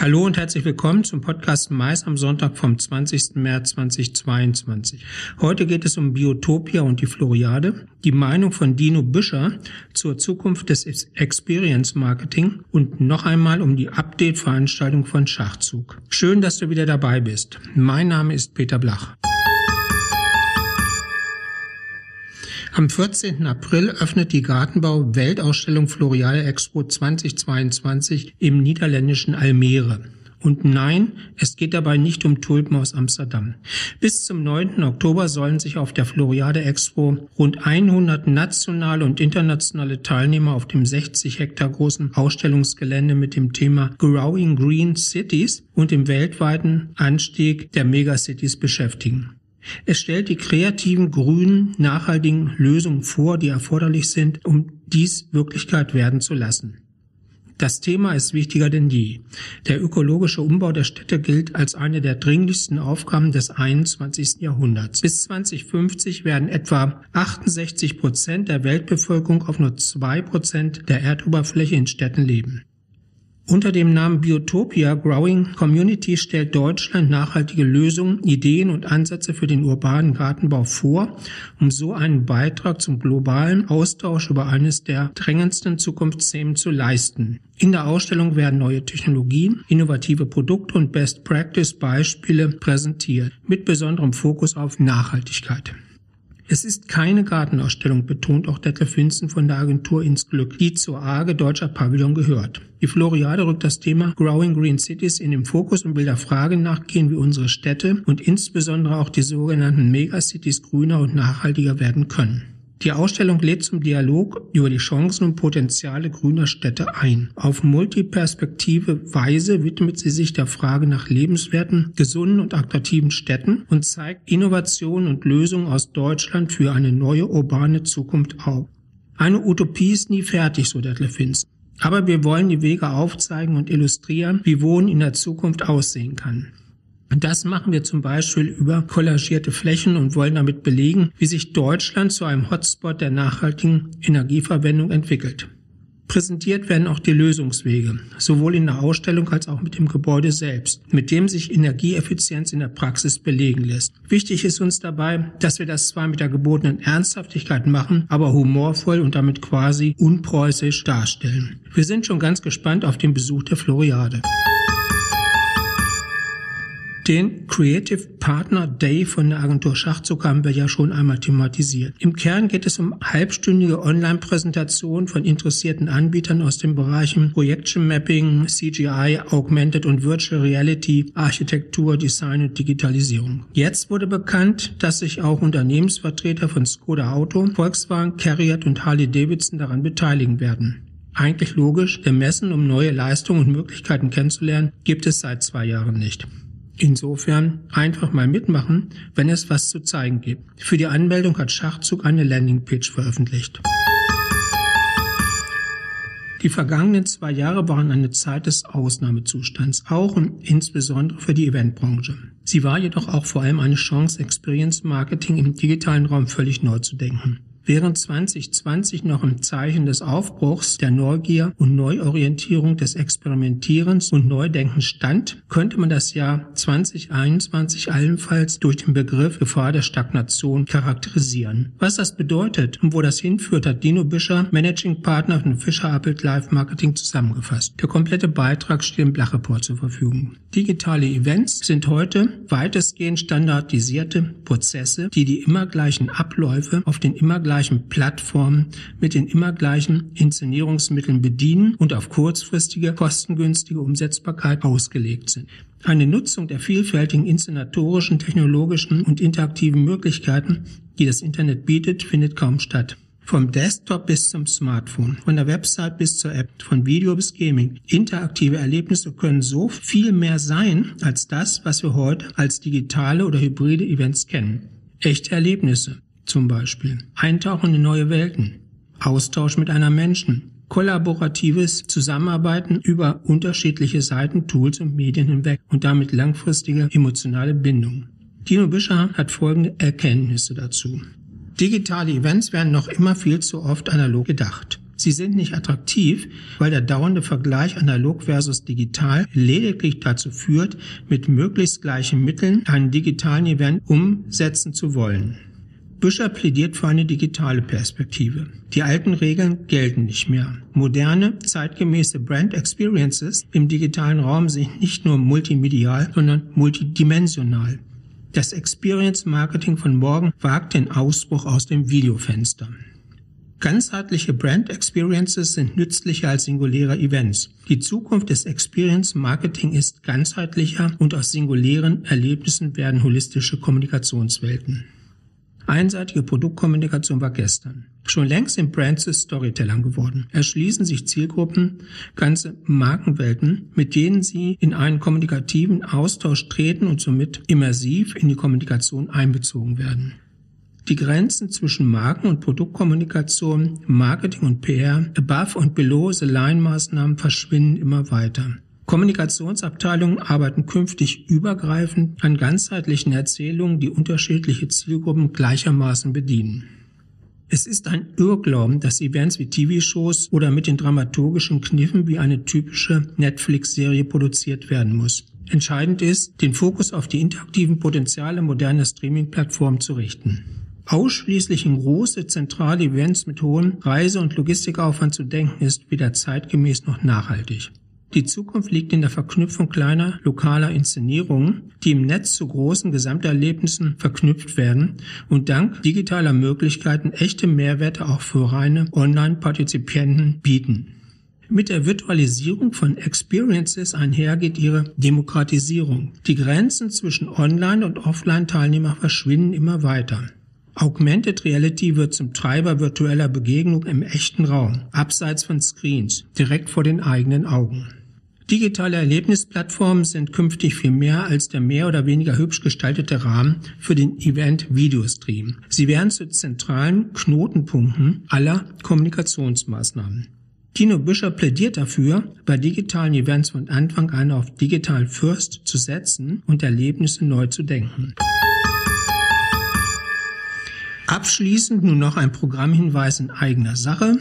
Hallo und herzlich willkommen zum Podcast Mais am Sonntag vom 20. März 2022. Heute geht es um Biotopia und die Floriade, die Meinung von Dino Büscher zur Zukunft des Experience Marketing und noch einmal um die Update-Veranstaltung von Schachzug. Schön, dass du wieder dabei bist. Mein Name ist Peter Blach. Am 14. April öffnet die Gartenbau Weltausstellung Floriale Expo 2022 im niederländischen Almere. Und nein, es geht dabei nicht um Tulpen aus Amsterdam. Bis zum 9. Oktober sollen sich auf der Floriade Expo rund 100 nationale und internationale Teilnehmer auf dem 60 Hektar großen Ausstellungsgelände mit dem Thema Growing Green Cities und dem weltweiten Anstieg der Megacities beschäftigen. Es stellt die kreativen, grünen, nachhaltigen Lösungen vor, die erforderlich sind, um dies Wirklichkeit werden zu lassen. Das Thema ist wichtiger denn je. Der ökologische Umbau der Städte gilt als eine der dringlichsten Aufgaben des 21. Jahrhunderts. Bis 2050 werden etwa 68 Prozent der Weltbevölkerung auf nur zwei Prozent der Erdoberfläche in Städten leben. Unter dem Namen Biotopia Growing Community stellt Deutschland nachhaltige Lösungen, Ideen und Ansätze für den urbanen Gartenbau vor, um so einen Beitrag zum globalen Austausch über eines der drängendsten Zukunftsthemen zu leisten. In der Ausstellung werden neue Technologien, innovative Produkte und Best Practice Beispiele präsentiert, mit besonderem Fokus auf Nachhaltigkeit. Es ist keine Gartenausstellung, betont auch Detlef Winzen von der Agentur ins Glück, die zur Arge Deutscher Pavillon gehört. Die Floriade rückt das Thema Growing Green Cities in den Fokus und will der Frage nachgehen, wie unsere Städte und insbesondere auch die sogenannten Megacities grüner und nachhaltiger werden können. Die Ausstellung lädt zum Dialog über die Chancen und Potenziale grüner Städte ein. Auf multiperspektive Weise widmet sie sich der Frage nach lebenswerten, gesunden und attraktiven Städten und zeigt Innovationen und Lösungen aus Deutschland für eine neue urbane Zukunft auf. Eine Utopie ist nie fertig, so Detlef Hinz. Aber wir wollen die Wege aufzeigen und illustrieren, wie Wohnen in der Zukunft aussehen kann. Das machen wir zum Beispiel über kollagierte Flächen und wollen damit belegen, wie sich Deutschland zu einem Hotspot der nachhaltigen Energieverwendung entwickelt. Präsentiert werden auch die Lösungswege, sowohl in der Ausstellung als auch mit dem Gebäude selbst, mit dem sich Energieeffizienz in der Praxis belegen lässt. Wichtig ist uns dabei, dass wir das zwar mit der gebotenen Ernsthaftigkeit machen, aber humorvoll und damit quasi unpreußisch darstellen. Wir sind schon ganz gespannt auf den Besuch der Floriade. Den Creative Partner Day von der Agentur Schachzug haben wir ja schon einmal thematisiert. Im Kern geht es um halbstündige Online-Präsentationen von interessierten Anbietern aus den Bereichen Projection Mapping, CGI, Augmented und Virtual Reality, Architektur, Design und Digitalisierung. Jetzt wurde bekannt, dass sich auch Unternehmensvertreter von Skoda Auto, Volkswagen, Carriot und Harley Davidson daran beteiligen werden. Eigentlich logisch, denn Messen, um neue Leistungen und Möglichkeiten kennenzulernen, gibt es seit zwei Jahren nicht. Insofern einfach mal mitmachen, wenn es was zu zeigen gibt. Für die Anmeldung hat Schachzug eine Landingpage veröffentlicht. Die vergangenen zwei Jahre waren eine Zeit des Ausnahmezustands, auch und insbesondere für die Eventbranche. Sie war jedoch auch vor allem eine Chance, Experience Marketing im digitalen Raum völlig neu zu denken. Während 2020 noch im Zeichen des Aufbruchs, der Neugier und Neuorientierung des Experimentierens und Neudenkens stand, könnte man das Jahr 2021 allenfalls durch den Begriff Gefahr der Stagnation charakterisieren. Was das bedeutet und wo das hinführt, hat Dino Bischer, Managing Partner von Fischer Appelt Live Marketing zusammengefasst. Der komplette Beitrag steht im Blach-Report zur Verfügung. Digitale Events sind heute weitestgehend standardisierte Prozesse, die die immer gleichen Abläufe auf den immer gleichen gleichen Plattformen mit den immer gleichen Inszenierungsmitteln bedienen und auf kurzfristige, kostengünstige Umsetzbarkeit ausgelegt sind. Eine Nutzung der vielfältigen inszenatorischen, technologischen und interaktiven Möglichkeiten, die das Internet bietet, findet kaum statt. Vom Desktop bis zum Smartphone, von der Website bis zur App, von Video bis Gaming. Interaktive Erlebnisse können so viel mehr sein als das, was wir heute als digitale oder hybride Events kennen. Echte Erlebnisse, zum Beispiel. Eintauchen in neue Welten. Austausch mit einer Menschen. Kollaboratives Zusammenarbeiten über unterschiedliche Seiten, Tools und Medien hinweg und damit langfristige emotionale Bindung. Dino Bischer hat folgende Erkenntnisse dazu. Digitale Events werden noch immer viel zu oft analog gedacht. Sie sind nicht attraktiv, weil der dauernde Vergleich analog versus digital lediglich dazu führt, mit möglichst gleichen Mitteln einen digitalen Event umsetzen zu wollen. Büscher plädiert für eine digitale Perspektive. Die alten Regeln gelten nicht mehr. Moderne, zeitgemäße Brand Experiences im digitalen Raum sind nicht nur multimedial, sondern multidimensional. Das Experience Marketing von morgen wagt den Ausbruch aus dem Videofenster. Ganzheitliche Brand Experiences sind nützlicher als singuläre Events. Die Zukunft des Experience Marketing ist ganzheitlicher und aus singulären Erlebnissen werden holistische Kommunikationswelten. Einseitige Produktkommunikation war gestern. Schon längst sind Brands zu Storytellern geworden. Erschließen sich Zielgruppen, ganze Markenwelten, mit denen sie in einen kommunikativen Austausch treten und somit immersiv in die Kommunikation einbezogen werden. Die Grenzen zwischen Marken- und Produktkommunikation, Marketing und PR, Above- und Below-the-Line-Maßnahmen verschwinden immer weiter. Kommunikationsabteilungen arbeiten künftig übergreifend an ganzheitlichen Erzählungen, die unterschiedliche Zielgruppen gleichermaßen bedienen. Es ist ein Irrglauben, dass Events wie TV-Shows oder mit den dramaturgischen Kniffen wie eine typische Netflix-Serie produziert werden muss. Entscheidend ist, den Fokus auf die interaktiven Potenziale moderner Streaming-Plattformen zu richten. Ausschließlich in große zentrale Events mit hohem Reise- und Logistikaufwand zu denken, ist weder zeitgemäß noch nachhaltig. Die Zukunft liegt in der Verknüpfung kleiner lokaler Inszenierungen, die im Netz zu großen Gesamterlebnissen verknüpft werden und dank digitaler Möglichkeiten echte Mehrwerte auch für reine Online-Partizipienten bieten. Mit der Virtualisierung von Experiences einhergeht ihre Demokratisierung. Die Grenzen zwischen Online- und Offline-Teilnehmer verschwinden immer weiter. Augmented Reality wird zum Treiber virtueller Begegnung im echten Raum, abseits von Screens, direkt vor den eigenen Augen. Digitale Erlebnisplattformen sind künftig viel mehr als der mehr oder weniger hübsch gestaltete Rahmen für den Event-Videostream. Sie werden zu zentralen Knotenpunkten aller Kommunikationsmaßnahmen. Tino Büscher plädiert dafür, bei digitalen Events von Anfang an auf Digital First zu setzen und Erlebnisse neu zu denken. Abschließend nun noch ein Programmhinweis in eigener Sache.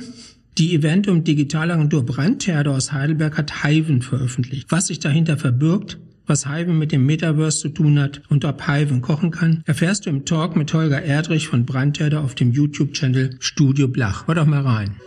Die Eventum Digitalagentur Brandherde aus Heidelberg hat Hiven veröffentlicht. Was sich dahinter verbirgt, was Hiven mit dem Metaverse zu tun hat und ob Hiven kochen kann, erfährst du im Talk mit Holger Erdrich von Brandherde auf dem YouTube-Channel Studio Blach. Hör doch mal rein.